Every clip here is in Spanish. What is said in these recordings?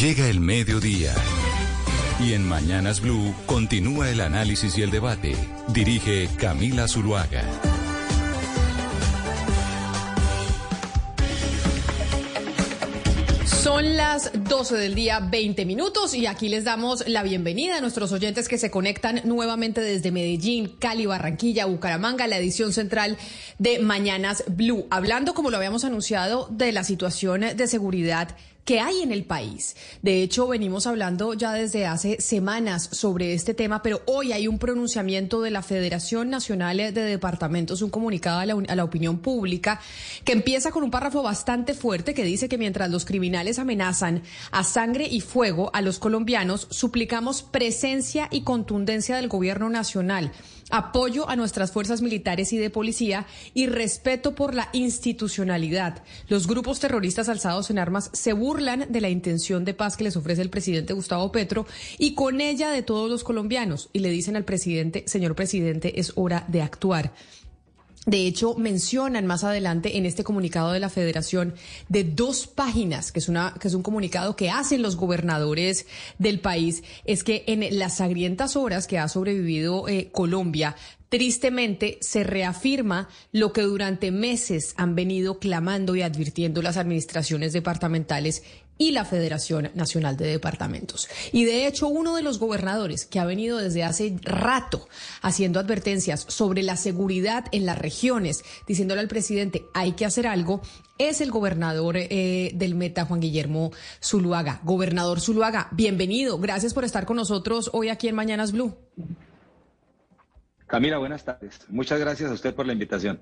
Llega el mediodía. Y en Mañanas Blue continúa el análisis y el debate. Dirige Camila Zuluaga. Son las 12 del día, 20 minutos, y aquí les damos la bienvenida a nuestros oyentes que se conectan nuevamente desde Medellín, Cali, Barranquilla, Bucaramanga, la edición central de Mañanas Blue. Hablando, como lo habíamos anunciado, de la situación de seguridad que hay en el país. De hecho, venimos hablando ya desde hace semanas sobre este tema, pero hoy hay un pronunciamiento de la Federación Nacional de Departamentos, un comunicado a la, a la, opinión pública, que empieza con un párrafo bastante fuerte que dice que mientras los criminales amenazan a sangre y fuego a los colombianos, suplicamos presencia y contundencia del gobierno nacional apoyo a nuestras fuerzas militares y de policía y respeto por la institucionalidad. Los grupos terroristas alzados en armas se burlan de la intención de paz que les ofrece el presidente Gustavo Petro y con ella de todos los colombianos y le dicen al presidente, señor presidente, es hora de actuar. De hecho, mencionan más adelante en este comunicado de la Federación de dos páginas, que es, una, que es un comunicado que hacen los gobernadores del país, es que en las sangrientas horas que ha sobrevivido eh, Colombia, Tristemente, se reafirma lo que durante meses han venido clamando y advirtiendo las administraciones departamentales y la Federación Nacional de Departamentos. Y de hecho, uno de los gobernadores que ha venido desde hace rato haciendo advertencias sobre la seguridad en las regiones, diciéndole al presidente hay que hacer algo, es el gobernador eh, del Meta, Juan Guillermo Zuluaga. Gobernador Zuluaga, bienvenido. Gracias por estar con nosotros hoy aquí en Mañanas Blue. Camila, buenas tardes. Muchas gracias a usted por la invitación.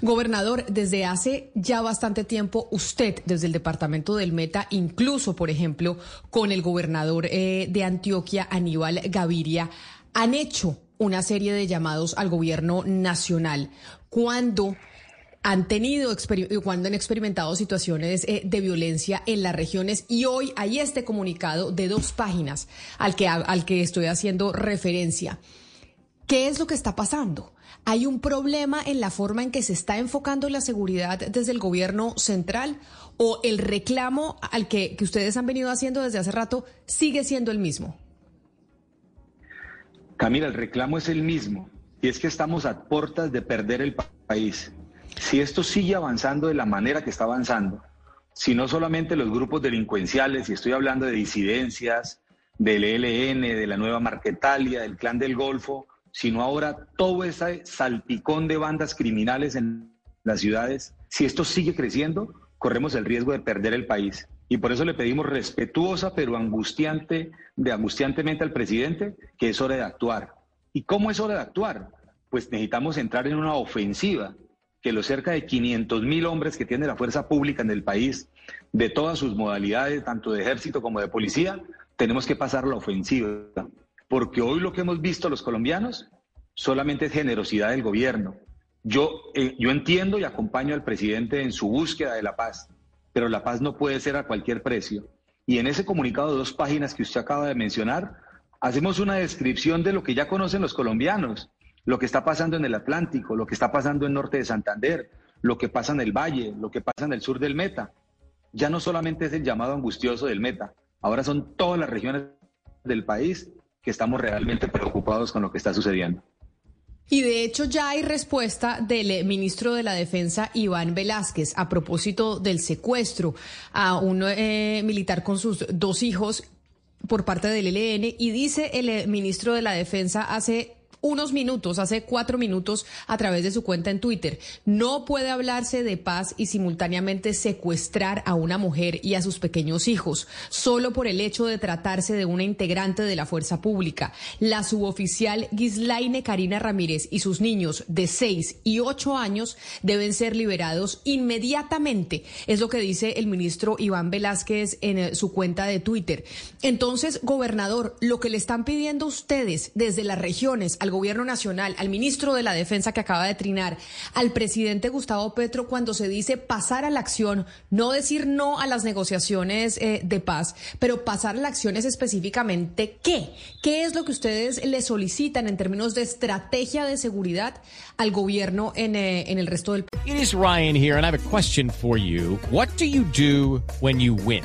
Gobernador, desde hace ya bastante tiempo, usted, desde el departamento del Meta, incluso, por ejemplo, con el gobernador eh, de Antioquia, Aníbal Gaviria, han hecho una serie de llamados al gobierno nacional cuando han tenido, cuando han experimentado situaciones eh, de violencia en las regiones y hoy hay este comunicado de dos páginas al que, al que estoy haciendo referencia. ¿Qué es lo que está pasando? ¿Hay un problema en la forma en que se está enfocando la seguridad desde el gobierno central o el reclamo al que, que ustedes han venido haciendo desde hace rato sigue siendo el mismo? Camila, el reclamo es el mismo y es que estamos a puertas de perder el país. Si esto sigue avanzando de la manera que está avanzando, si no solamente los grupos delincuenciales, y estoy hablando de disidencias, del ELN, de la nueva Marquetalia, del Clan del Golfo, sino ahora todo ese salpicón de bandas criminales en las ciudades, si esto sigue creciendo, corremos el riesgo de perder el país. Y por eso le pedimos respetuosa pero angustiante, de angustiantemente al presidente que es hora de actuar. ¿Y cómo es hora de actuar? Pues necesitamos entrar en una ofensiva que los cerca de 500 mil hombres que tiene la fuerza pública en el país, de todas sus modalidades, tanto de ejército como de policía, tenemos que pasar la ofensiva porque hoy lo que hemos visto los colombianos solamente es generosidad del gobierno. Yo, eh, yo entiendo y acompaño al presidente en su búsqueda de la paz, pero la paz no puede ser a cualquier precio. Y en ese comunicado de dos páginas que usted acaba de mencionar, hacemos una descripción de lo que ya conocen los colombianos, lo que está pasando en el Atlántico, lo que está pasando en norte de Santander, lo que pasa en el Valle, lo que pasa en el sur del Meta. Ya no solamente es el llamado angustioso del Meta, ahora son todas las regiones del país que estamos realmente preocupados con lo que está sucediendo. Y de hecho ya hay respuesta del eh, ministro de la Defensa, Iván Velázquez, a propósito del secuestro a un eh, militar con sus dos hijos por parte del ELN. Y dice el eh, ministro de la Defensa hace unos minutos, hace cuatro minutos, a través de su cuenta en Twitter. No puede hablarse de paz y simultáneamente secuestrar a una mujer y a sus pequeños hijos, solo por el hecho de tratarse de una integrante de la fuerza pública. La suboficial Gislaine Karina Ramírez y sus niños de seis y ocho años deben ser liberados inmediatamente, es lo que dice el ministro Iván Velázquez en eh, su cuenta de Twitter. Entonces, gobernador, lo que le están pidiendo ustedes desde las regiones al gobierno nacional, al ministro de la Defensa que acaba de trinar, al presidente Gustavo Petro cuando se dice pasar a la acción, no decir no a las negociaciones eh, de paz, pero pasar a la acción es específicamente qué? ¿Qué es lo que ustedes le solicitan en términos de estrategia de seguridad al gobierno en, eh, en el resto del país? Ryan here and I have a question for you. What do you do when you win?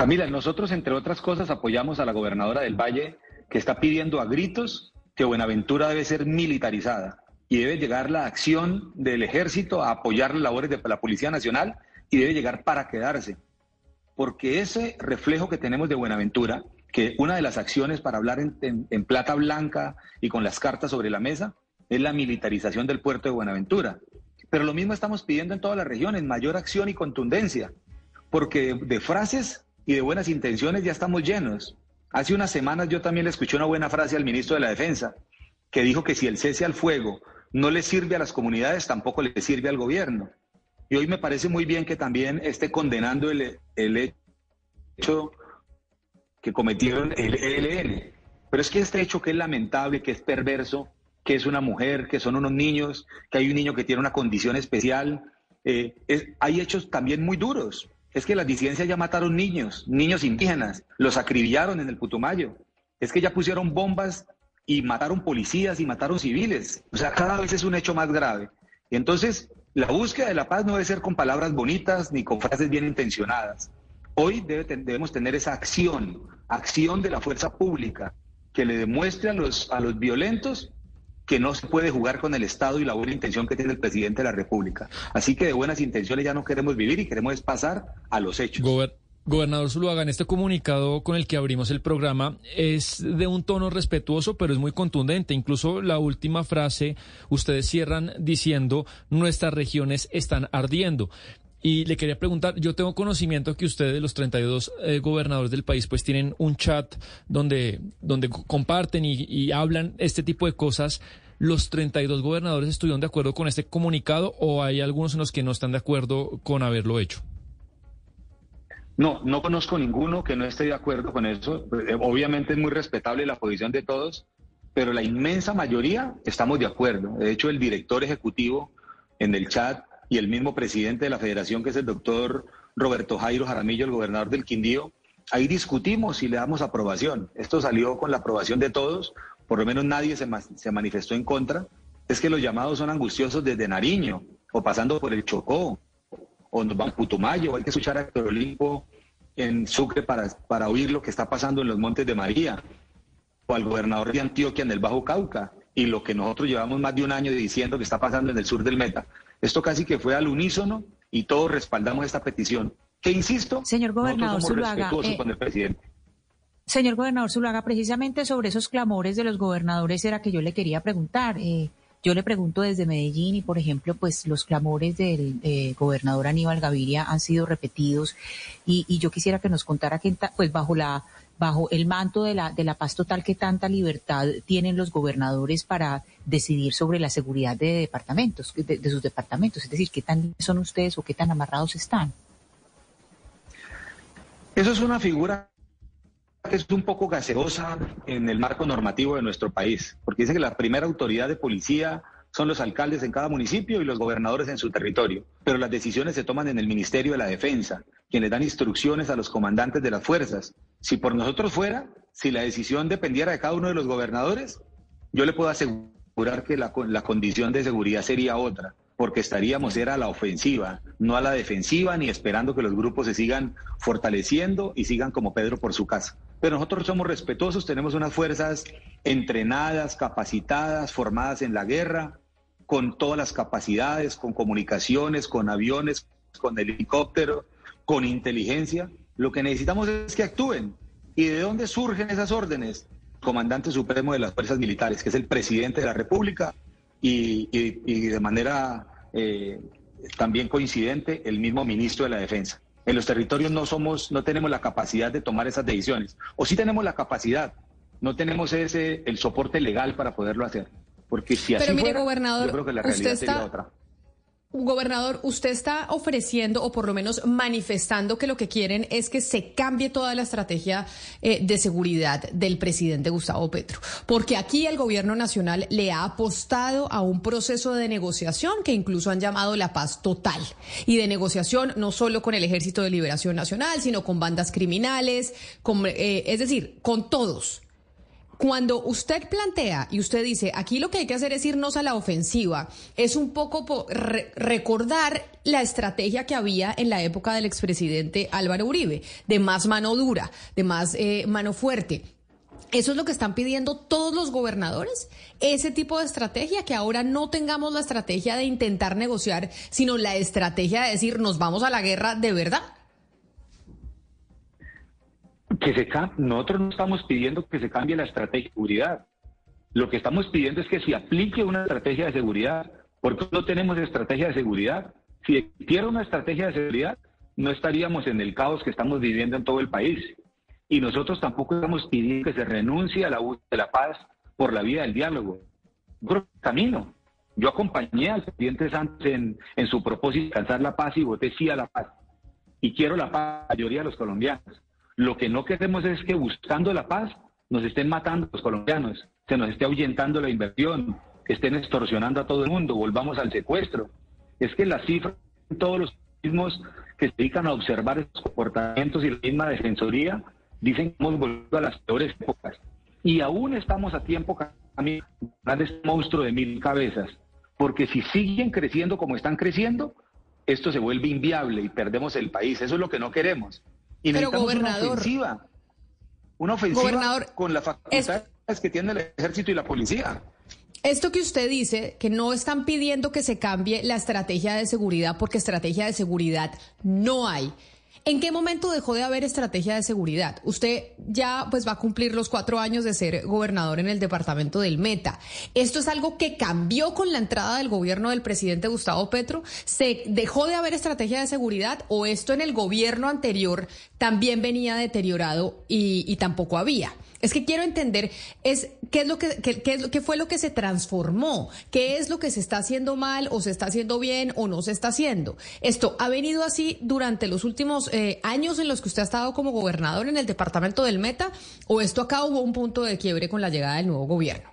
Camila, nosotros, entre otras cosas, apoyamos a la gobernadora del Valle, que está pidiendo a gritos que Buenaventura debe ser militarizada y debe llegar la acción del ejército a apoyar las labores de la Policía Nacional y debe llegar para quedarse. Porque ese reflejo que tenemos de Buenaventura, que una de las acciones para hablar en, en plata blanca y con las cartas sobre la mesa, es la militarización del puerto de Buenaventura. Pero lo mismo estamos pidiendo en todas las regiones, mayor acción y contundencia, porque de frases y de buenas intenciones ya estamos llenos. Hace unas semanas yo también le escuché una buena frase al ministro de la Defensa, que dijo que si el cese al fuego no le sirve a las comunidades, tampoco le sirve al gobierno. Y hoy me parece muy bien que también esté condenando el, el hecho que cometieron el ELN. Pero es que este hecho que es lamentable, que es perverso, que es una mujer, que son unos niños, que hay un niño que tiene una condición especial, eh, hay hechos también muy duros es que las disidencias ya mataron niños, niños indígenas, los acribillaron en el Putumayo. Es que ya pusieron bombas y mataron policías y mataron civiles. O sea, cada vez es un hecho más grave. Y entonces, la búsqueda de la paz no debe ser con palabras bonitas ni con frases bien intencionadas. Hoy debemos tener esa acción, acción de la fuerza pública, que le demuestre a los, a los violentos que no se puede jugar con el Estado y la buena intención que tiene el presidente de la República. Así que de buenas intenciones ya no queremos vivir y queremos pasar a los hechos. Gobernador Zuluaga, en este comunicado con el que abrimos el programa es de un tono respetuoso, pero es muy contundente. Incluso la última frase, ustedes cierran diciendo, nuestras regiones están ardiendo. Y le quería preguntar, yo tengo conocimiento que ustedes, los 32 eh, gobernadores del país, pues tienen un chat donde, donde comparten y, y, hablan este tipo de cosas. ¿Los 32 gobernadores estuvieron de acuerdo con este comunicado o hay algunos en los que no están de acuerdo con haberlo hecho? No, no conozco ninguno que no esté de acuerdo con eso. Eh, obviamente es muy respetable la posición de todos, pero la inmensa mayoría estamos de acuerdo. De hecho, el director ejecutivo en el chat y el mismo presidente de la federación, que es el doctor Roberto Jairo Jaramillo, el gobernador del Quindío, ahí discutimos y le damos aprobación. Esto salió con la aprobación de todos, por lo menos nadie se, se manifestó en contra. Es que los llamados son angustiosos desde Nariño, o pasando por el Chocó, o nos van Putumayo, hay que escuchar a Héctor Olimpo en Sucre para, para oír lo que está pasando en los Montes de María, o al gobernador de Antioquia en el Bajo Cauca, y lo que nosotros llevamos más de un año diciendo que está pasando en el sur del Meta. Esto casi que fue al unísono y todos respaldamos esta petición. Que insisto, señor gobernador Zuluaga, eh, con el presidente. Señor gobernador Zuluaga, precisamente sobre esos clamores de los gobernadores era que yo le quería preguntar. Eh, yo le pregunto desde Medellín y, por ejemplo, pues los clamores del eh, gobernador Aníbal Gaviria han sido repetidos y, y, yo quisiera que nos contara que, pues bajo la bajo el manto de la, de la paz total que tanta libertad tienen los gobernadores para decidir sobre la seguridad de departamentos, de, de sus departamentos, es decir, qué tan son ustedes o qué tan amarrados están. Eso es una figura que es un poco gaseosa en el marco normativo de nuestro país, porque dice que la primera autoridad de policía son los alcaldes en cada municipio y los gobernadores en su territorio, pero las decisiones se toman en el Ministerio de la Defensa, quienes dan instrucciones a los comandantes de las fuerzas. Si por nosotros fuera, si la decisión dependiera de cada uno de los gobernadores, yo le puedo asegurar que la, la condición de seguridad sería otra, porque estaríamos era a la ofensiva, no a la defensiva, ni esperando que los grupos se sigan fortaleciendo y sigan como Pedro por su casa. Pero nosotros somos respetuosos, tenemos unas fuerzas entrenadas, capacitadas, formadas en la guerra, con todas las capacidades, con comunicaciones, con aviones, con helicóptero, con inteligencia. Lo que necesitamos es que actúen. ¿Y de dónde surgen esas órdenes? Comandante Supremo de las Fuerzas Militares, que es el presidente de la República, y, de manera eh, también coincidente, el mismo ministro de la Defensa. En los territorios no somos, no tenemos la capacidad de tomar esas decisiones. O sí tenemos la capacidad, no tenemos ese el soporte legal para poderlo hacer. Porque si así Pero mire, fuera, gobernador, yo creo que la realidad usted está... sería otra. Gobernador, usted está ofreciendo o por lo menos manifestando que lo que quieren es que se cambie toda la estrategia eh, de seguridad del presidente Gustavo Petro, porque aquí el gobierno nacional le ha apostado a un proceso de negociación que incluso han llamado la paz total y de negociación no solo con el Ejército de Liberación Nacional, sino con bandas criminales, con, eh, es decir, con todos. Cuando usted plantea y usted dice, aquí lo que hay que hacer es irnos a la ofensiva, es un poco re recordar la estrategia que había en la época del expresidente Álvaro Uribe, de más mano dura, de más eh, mano fuerte. ¿Eso es lo que están pidiendo todos los gobernadores? Ese tipo de estrategia, que ahora no tengamos la estrategia de intentar negociar, sino la estrategia de decir nos vamos a la guerra de verdad. Que se nosotros no estamos pidiendo que se cambie la estrategia de seguridad. Lo que estamos pidiendo es que se aplique una estrategia de seguridad. porque no tenemos estrategia de seguridad? Si existiera una estrategia de seguridad, no estaríamos en el caos que estamos viviendo en todo el país. Y nosotros tampoco estamos pidiendo que se renuncie a la búsqueda de la paz por la vía del diálogo. Yo camino. Yo acompañé al presidente Santos en, en su propósito de alcanzar la paz y voté sí a la paz. Y quiero la paz la mayoría de los colombianos. Lo que no queremos es que buscando la paz nos estén matando los colombianos, se nos esté ahuyentando la inversión, estén extorsionando a todo el mundo, volvamos al secuestro. Es que las cifras, todos los mismos que se dedican a observar estos comportamientos y la misma defensoría, dicen que hemos vuelto a las peores épocas. Y aún estamos a tiempo de este monstruo de mil cabezas, porque si siguen creciendo como están creciendo, esto se vuelve inviable y perdemos el país. Eso es lo que no queremos. Y Pero gobernador, una ofensiva. Una ofensiva con las facultades que tiene el ejército y la policía. Esto que usted dice, que no están pidiendo que se cambie la estrategia de seguridad porque estrategia de seguridad no hay. ¿En qué momento dejó de haber estrategia de seguridad? Usted ya pues va a cumplir los cuatro años de ser gobernador en el departamento del Meta. ¿Esto es algo que cambió con la entrada del gobierno del presidente Gustavo Petro? ¿Se dejó de haber estrategia de seguridad o esto en el gobierno anterior también venía deteriorado y, y tampoco había? Es que quiero entender es qué es lo que qué, es lo, qué fue lo que se transformó, qué es lo que se está haciendo mal o se está haciendo bien o no se está haciendo. Esto ha venido así durante los últimos eh, años en los que usted ha estado como gobernador en el departamento del Meta o esto acá hubo un punto de quiebre con la llegada del nuevo gobierno.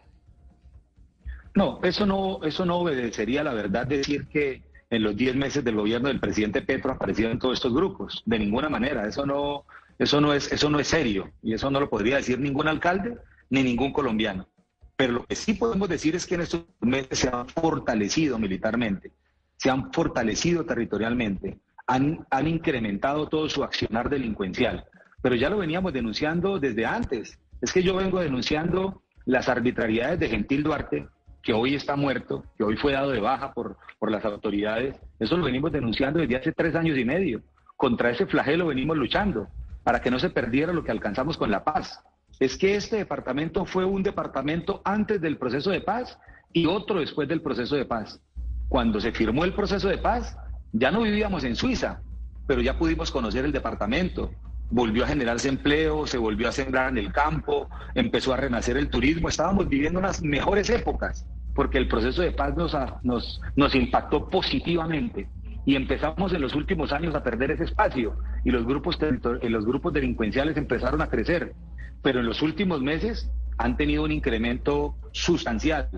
No, eso no eso no obedecería la verdad decir que en los 10 meses del gobierno del presidente Petro aparecieron todos estos grupos. De ninguna manera, eso no eso no es, eso no es serio y eso no lo podría decir ningún alcalde ni ningún colombiano. Pero lo que sí podemos decir es que en estos meses se han fortalecido militarmente, se han fortalecido territorialmente, han, han incrementado todo su accionar delincuencial. Pero ya lo veníamos denunciando desde antes. Es que yo vengo denunciando las arbitrariedades de Gentil Duarte, que hoy está muerto, que hoy fue dado de baja por, por las autoridades. Eso lo venimos denunciando desde hace tres años y medio. Contra ese flagelo venimos luchando para que no se perdiera lo que alcanzamos con la paz. Es que este departamento fue un departamento antes del proceso de paz y otro después del proceso de paz. Cuando se firmó el proceso de paz, ya no vivíamos en Suiza, pero ya pudimos conocer el departamento. Volvió a generarse empleo, se volvió a sembrar en el campo, empezó a renacer el turismo. Estábamos viviendo unas mejores épocas porque el proceso de paz nos, nos, nos impactó positivamente y empezamos en los últimos años a perder ese espacio y los grupos, los grupos delincuenciales empezaron a crecer, pero en los últimos meses han tenido un incremento sustancial,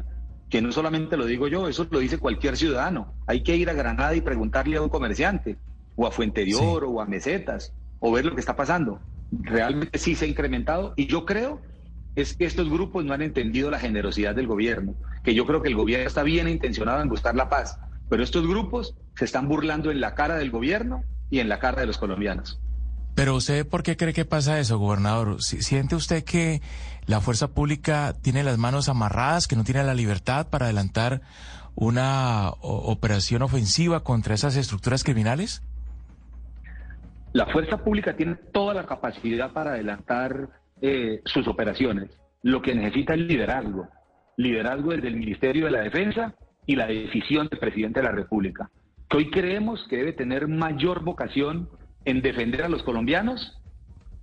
que no solamente lo digo yo, eso lo dice cualquier ciudadano. Hay que ir a Granada y preguntarle a un comerciante, o a Fuenterior, o a Mesetas, o ver lo que está pasando. Realmente sí se ha incrementado y yo creo es que estos grupos no han entendido la generosidad del gobierno que yo creo que el gobierno está bien intencionado en buscar la paz, pero estos grupos se están burlando en la cara del gobierno y en la cara de los colombianos. Pero usted, ¿por qué cree que pasa eso, gobernador? ¿Siente usted que la fuerza pública tiene las manos amarradas, que no tiene la libertad para adelantar una operación ofensiva contra esas estructuras criminales? La fuerza pública tiene toda la capacidad para adelantar eh, sus operaciones. Lo que necesita es liderazgo. Liderazgo desde el Ministerio de la Defensa y la decisión del presidente de la República. Que hoy creemos que debe tener mayor vocación en defender a los colombianos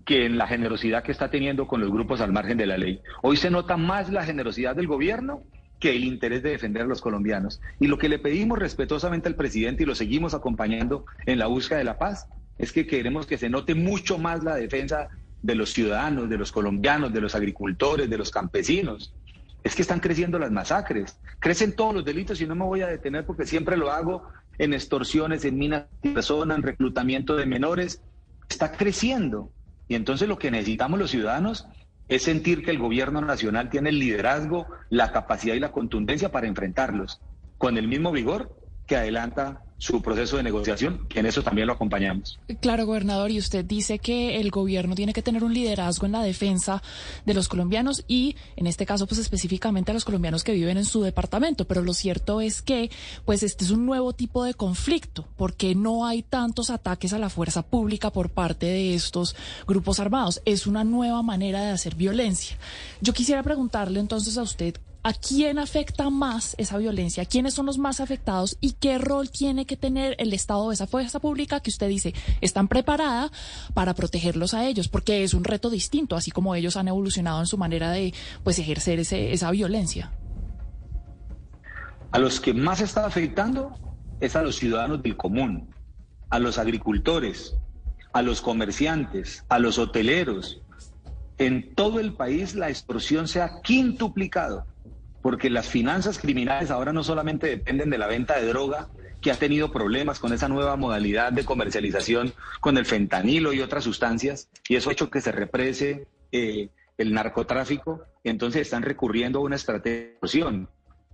que en la generosidad que está teniendo con los grupos al margen de la ley. Hoy se nota más la generosidad del gobierno que el interés de defender a los colombianos. Y lo que le pedimos respetuosamente al presidente y lo seguimos acompañando en la búsqueda de la paz es que queremos que se note mucho más la defensa de los ciudadanos, de los colombianos, de los agricultores, de los campesinos. Es que están creciendo las masacres, crecen todos los delitos y no me voy a detener porque siempre lo hago en extorsiones, en minas de personas, en reclutamiento de menores. Está creciendo. Y entonces lo que necesitamos los ciudadanos es sentir que el gobierno nacional tiene el liderazgo, la capacidad y la contundencia para enfrentarlos con el mismo vigor que adelanta su proceso de negociación, que en eso también lo acompañamos. Claro, gobernador, y usted dice que el gobierno tiene que tener un liderazgo en la defensa de los colombianos y, en este caso, pues específicamente a los colombianos que viven en su departamento. Pero lo cierto es que, pues este es un nuevo tipo de conflicto, porque no hay tantos ataques a la fuerza pública por parte de estos grupos armados. Es una nueva manera de hacer violencia. Yo quisiera preguntarle entonces a usted ¿A quién afecta más esa violencia? ¿Quiénes son los más afectados? ¿Y qué rol tiene que tener el Estado de esa fuerza pública que usted dice están preparada para protegerlos a ellos? Porque es un reto distinto, así como ellos han evolucionado en su manera de pues ejercer ese, esa violencia. A los que más está afectando es a los ciudadanos del común, a los agricultores, a los comerciantes, a los hoteleros. En todo el país la extorsión se ha quintuplicado porque las finanzas criminales ahora no solamente dependen de la venta de droga, que ha tenido problemas con esa nueva modalidad de comercialización con el fentanilo y otras sustancias, y eso ha hecho que se represe eh, el narcotráfico, entonces están recurriendo a una estrategia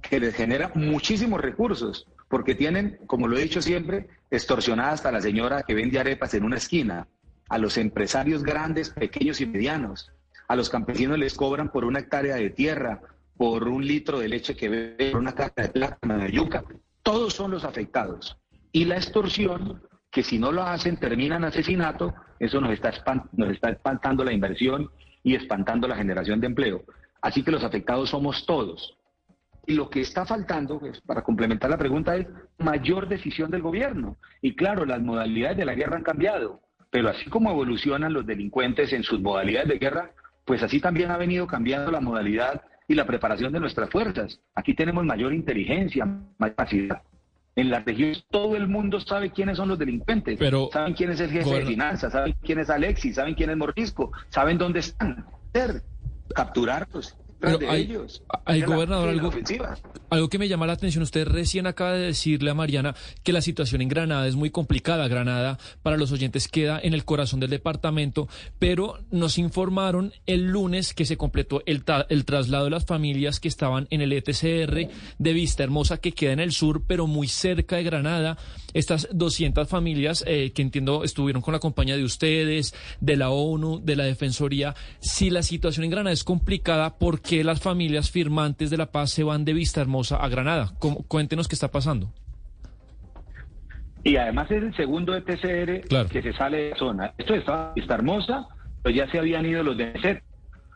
que les genera muchísimos recursos, porque tienen, como lo he dicho siempre, extorsionada hasta la señora que vende arepas en una esquina, a los empresarios grandes, pequeños y medianos, a los campesinos les cobran por una hectárea de tierra, por un litro de leche que bebe, por una caja de plátano de yuca. Todos son los afectados. Y la extorsión, que si no lo hacen terminan asesinato, eso nos está, nos está espantando la inversión y espantando la generación de empleo. Así que los afectados somos todos. Y lo que está faltando, pues, para complementar la pregunta, es mayor decisión del gobierno. Y claro, las modalidades de la guerra han cambiado, pero así como evolucionan los delincuentes en sus modalidades de guerra, pues así también ha venido cambiando la modalidad y la preparación de nuestras fuerzas. Aquí tenemos mayor inteligencia, mayor capacidad. En las regiones todo el mundo sabe quiénes son los delincuentes, Pero, saben quién es el jefe de finanzas, saben quién es Alexis, saben quién es Mordisco, saben dónde están. Capturarlos, pero hay, gobernador, algo, algo que me llama la atención. Usted recién acaba de decirle a Mariana que la situación en Granada es muy complicada. Granada, para los oyentes, queda en el corazón del departamento, pero nos informaron el lunes que se completó el, el traslado de las familias que estaban en el ETCR de Vista Hermosa, que queda en el sur, pero muy cerca de Granada. Estas 200 familias eh, que entiendo estuvieron con la compañía de ustedes, de la ONU, de la Defensoría. Si la situación en Granada es complicada, ¿por qué las familias firmantes de la paz se van de Vista Hermosa a Granada. cuéntenos qué está pasando. Y además es el segundo ETCR que se sale de la zona. Esto estaba Vista Hermosa, pero ya se habían ido los de NECET.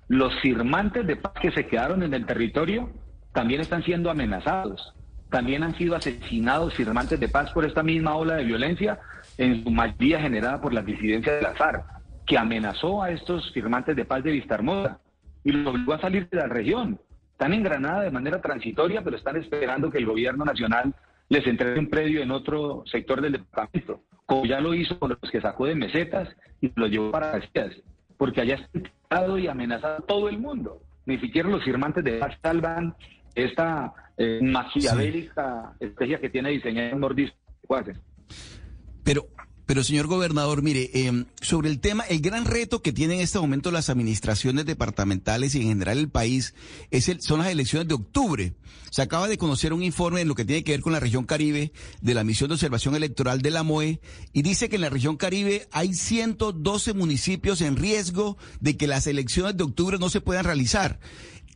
Los firmantes de paz que se quedaron en el territorio también están siendo amenazados. También han sido asesinados firmantes de paz por esta misma ola de violencia, en su mayoría generada por las disidencias de la FARC, que amenazó a estos firmantes de paz de Vista Hermosa y los obligó a salir de la región. Están en Granada de manera transitoria, pero están esperando que el gobierno nacional les entregue un predio en otro sector del departamento, como ya lo hizo con los que sacó de mesetas y los llevó para Casillas, porque allá está y amenazado a todo el mundo. Ni siquiera los firmantes de paz salvan esta eh, maquiavélica estrategia que tiene diseñada en Nordis. Pero Pero, señor gobernador, mire, eh, sobre el tema, el gran reto que tienen en este momento las administraciones departamentales y en general el país es el, son las elecciones de octubre. Se acaba de conocer un informe en lo que tiene que ver con la región Caribe de la misión de observación electoral de la MOE y dice que en la región Caribe hay 112 municipios en riesgo de que las elecciones de octubre no se puedan realizar.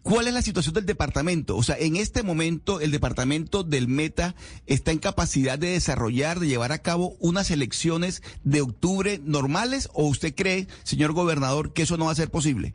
¿Cuál es la situación del departamento? O sea, en este momento el departamento del Meta está en capacidad de desarrollar, de llevar a cabo unas elecciones de octubre normales o usted cree, señor gobernador, que eso no va a ser posible?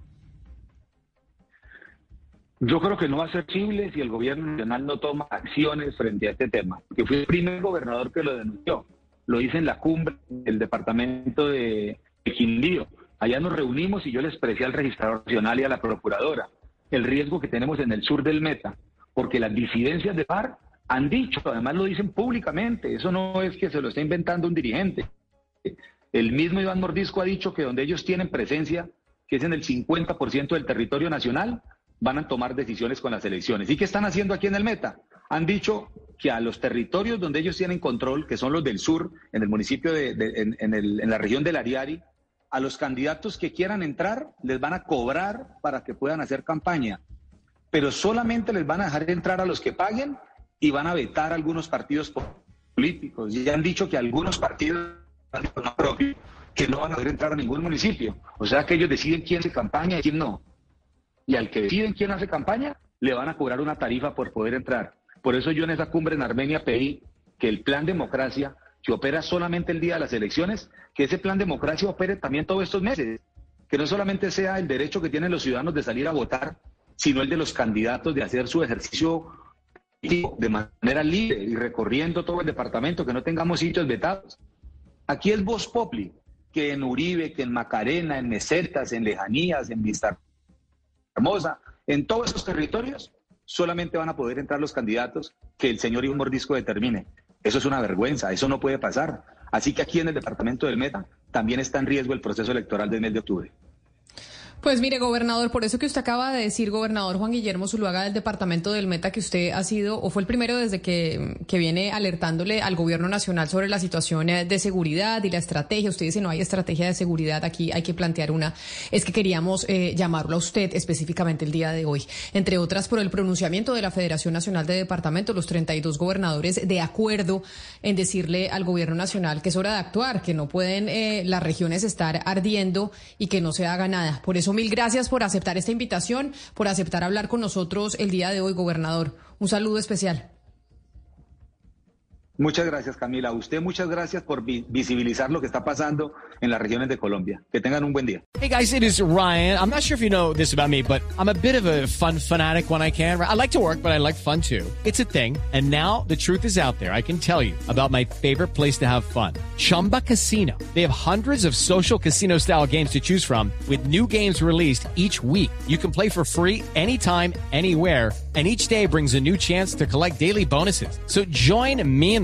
Yo creo que no va a ser posible si el gobierno nacional no toma acciones frente a este tema, que fue el primer gobernador que lo denunció. Lo hice en la cumbre del departamento de Quindío. Allá nos reunimos y yo le expresé al registrador nacional y a la procuradora el riesgo que tenemos en el sur del Meta, porque las disidencias de PAR han dicho, además lo dicen públicamente, eso no es que se lo esté inventando un dirigente. El mismo Iván Mordisco ha dicho que donde ellos tienen presencia, que es en el 50% del territorio nacional, van a tomar decisiones con las elecciones. ¿Y qué están haciendo aquí en el Meta? Han dicho que a los territorios donde ellos tienen control, que son los del sur, en el municipio de, en, en la región del Ariari, a los candidatos que quieran entrar les van a cobrar para que puedan hacer campaña, pero solamente les van a dejar entrar a los que paguen y van a vetar algunos partidos políticos. Ya han dicho que algunos partidos que no van a poder entrar a ningún municipio. O sea que ellos deciden quién hace campaña y quién no. Y al que deciden quién hace campaña, le van a cobrar una tarifa por poder entrar. Por eso yo en esa cumbre en Armenia pedí que el plan democracia que opera solamente el día de las elecciones, que ese plan democracia opere también todos estos meses, que no solamente sea el derecho que tienen los ciudadanos de salir a votar, sino el de los candidatos de hacer su ejercicio de manera libre y recorriendo todo el departamento, que no tengamos sitios vetados. Aquí es Voz Popli, que en Uribe, que en Macarena, en Mesetas, en Lejanías, en Vista Hermosa, en todos esos territorios, solamente van a poder entrar los candidatos que el señor Iván Mordisco determine. Eso es una vergüenza, eso no puede pasar. Así que aquí en el departamento del Meta también está en riesgo el proceso electoral del mes de octubre. Pues mire, gobernador, por eso que usted acaba de decir, gobernador Juan Guillermo Zuluaga del departamento del Meta, que usted ha sido o fue el primero desde que, que viene alertándole al gobierno nacional sobre la situación eh, de seguridad y la estrategia. Usted dice no hay estrategia de seguridad, aquí hay que plantear una. Es que queríamos eh, llamarlo a usted específicamente el día de hoy, entre otras por el pronunciamiento de la Federación Nacional de Departamentos, los 32 gobernadores de acuerdo en decirle al gobierno nacional que es hora de actuar, que no pueden eh, las regiones estar ardiendo y que no se haga nada. Por eso mil gracias por aceptar esta invitación, por aceptar hablar con nosotros el día de hoy, gobernador. Un saludo especial. Muchas gracias, Camila. A usted muchas gracias por vi visibilizar lo que está pasando en las regiones de Colombia. Que tengan un buen día. Hey guys, it is Ryan. I'm not sure if you know this about me, but I'm a bit of a fun fanatic when I can. I like to work, but I like fun too. It's a thing. And now the truth is out there. I can tell you about my favorite place to have fun. Chumba Casino. They have hundreds of social casino style games to choose from with new games released each week. You can play for free anytime, anywhere and each day brings a new chance to collect daily bonuses. So join me in